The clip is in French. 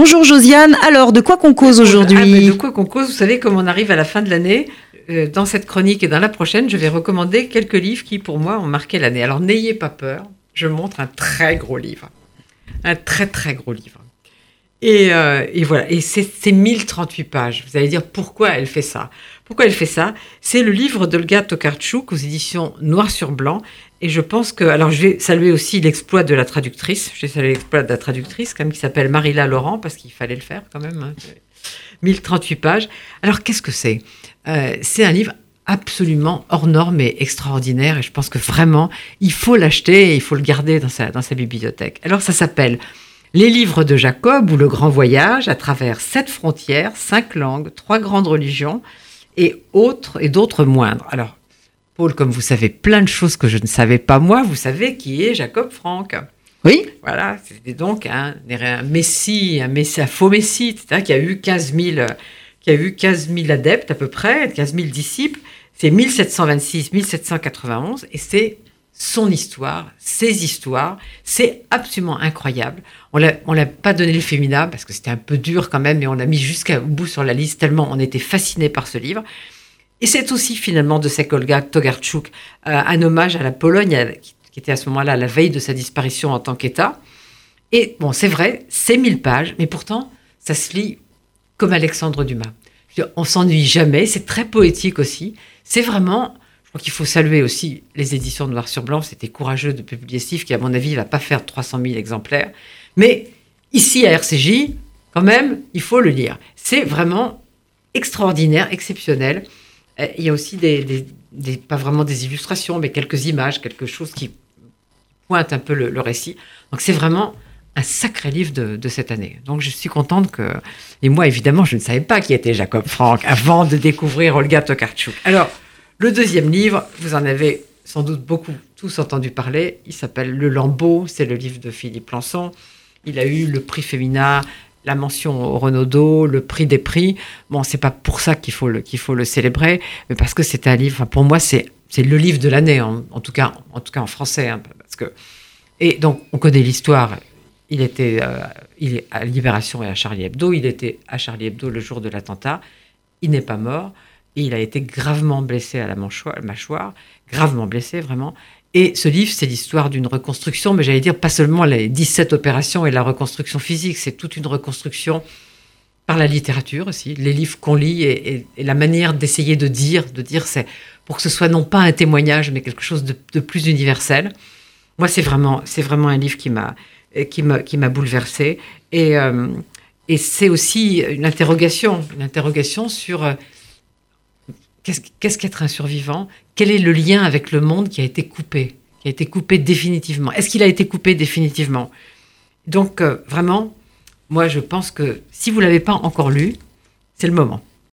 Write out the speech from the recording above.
Bonjour Josiane. Alors, de quoi qu'on cause aujourd'hui ah, De quoi qu'on cause Vous savez, comme on arrive à la fin de l'année, euh, dans cette chronique et dans la prochaine, je vais recommander quelques livres qui, pour moi, ont marqué l'année. Alors, n'ayez pas peur. Je montre un très gros livre. Un très, très gros livre. Et, euh, et voilà. Et c'est 1038 pages. Vous allez dire pourquoi elle fait ça? Pourquoi elle fait ça? C'est le livre d'Olga Tokarczuk aux éditions Noir sur Blanc. Et je pense que. Alors, je vais saluer aussi l'exploit de la traductrice. Je vais saluer l'exploit de la traductrice, quand même, qui s'appelle Marilla Laurent, parce qu'il fallait le faire quand même. 1038 hein. pages. Alors, qu'est-ce que c'est? Euh, C'est un livre absolument hors norme et extraordinaire. Et je pense que vraiment, il faut l'acheter et il faut le garder dans sa bibliothèque. Alors, ça s'appelle Les livres de Jacob ou Le Grand Voyage à travers sept frontières, cinq langues, trois grandes religions et autres et d'autres moindres. Alors, Paul, comme vous savez plein de choses que je ne savais pas moi, vous savez qui est Jacob Frank. Oui. Voilà, c'était donc un, un, messie, un messie, un faux messie, qui a eu 15 000, qui a eu 15 000 adeptes à peu près, 15 000 disciples. C'est 1726-1791 et c'est son histoire, ses histoires. C'est absolument incroyable. On ne l'a pas donné le féminin parce que c'était un peu dur quand même, mais on l'a mis jusqu'au bout sur la liste tellement on était fasciné par ce livre. Et c'est aussi finalement de Sekolga Togarczuk euh, un hommage à la Pologne qui, était à ce moment-là la veille de sa disparition en tant qu'État. Et bon, c'est vrai, c'est mille pages, mais pourtant, ça se lit comme Alexandre Dumas. On s'ennuie jamais, c'est très poétique aussi. C'est vraiment je crois qu'il faut saluer aussi les éditions Noir sur Blanc. C'était courageux de publier livre qui, à mon avis, ne va pas faire 300 000 exemplaires. Mais ici, à RCJ, quand même, il faut le lire. C'est vraiment extraordinaire, exceptionnel. Euh, il y a aussi des, pas vraiment des illustrations, mais quelques images, quelque chose qui pointe un peu le, récit. Donc c'est vraiment un sacré livre de, de, cette année. Donc je suis contente que... Et moi, évidemment, je ne savais pas qui était Jacob Frank avant de découvrir Olga Tokarczuk. Alors, le deuxième livre, vous en avez sans doute beaucoup tous entendu parler. Il s'appelle Le Lambeau. C'est le livre de Philippe Lançon. Il a eu le prix Féminin, la mention au Renaudot, le prix des prix. Bon, c'est pas pour ça qu'il faut le, célébrer, mais parce que c'est un livre, pour moi, c'est, c'est le livre de l'année, en, tout cas, en tout cas en français. Hein, parce que, et donc, on connaît l'histoire. Il était euh, il est à Libération et à Charlie Hebdo. Il était à Charlie Hebdo le jour de l'attentat. Il n'est pas mort il a été gravement blessé à la mâchoire, gravement blessé vraiment. Et ce livre, c'est l'histoire d'une reconstruction, mais j'allais dire pas seulement les 17 opérations et la reconstruction physique, c'est toute une reconstruction par la littérature aussi, les livres qu'on lit et, la manière d'essayer de dire, de dire c'est pour que ce soit non pas un témoignage, mais quelque chose de, plus universel. Moi, c'est vraiment, c'est vraiment un livre qui m'a, qui m'a, qui m'a bouleversé et, euh, et c'est aussi une interrogation, une interrogation sur euh, Qu'est-ce qu'être un survivant? Quel est le lien avec le monde qui a été coupé Qui a été coupé définitivement? Est-ce qu'il a été coupé définitivement? Donc, euh, vraiment, moi, je pense que si vous ne l'avez pas encore lu, c'est le moment.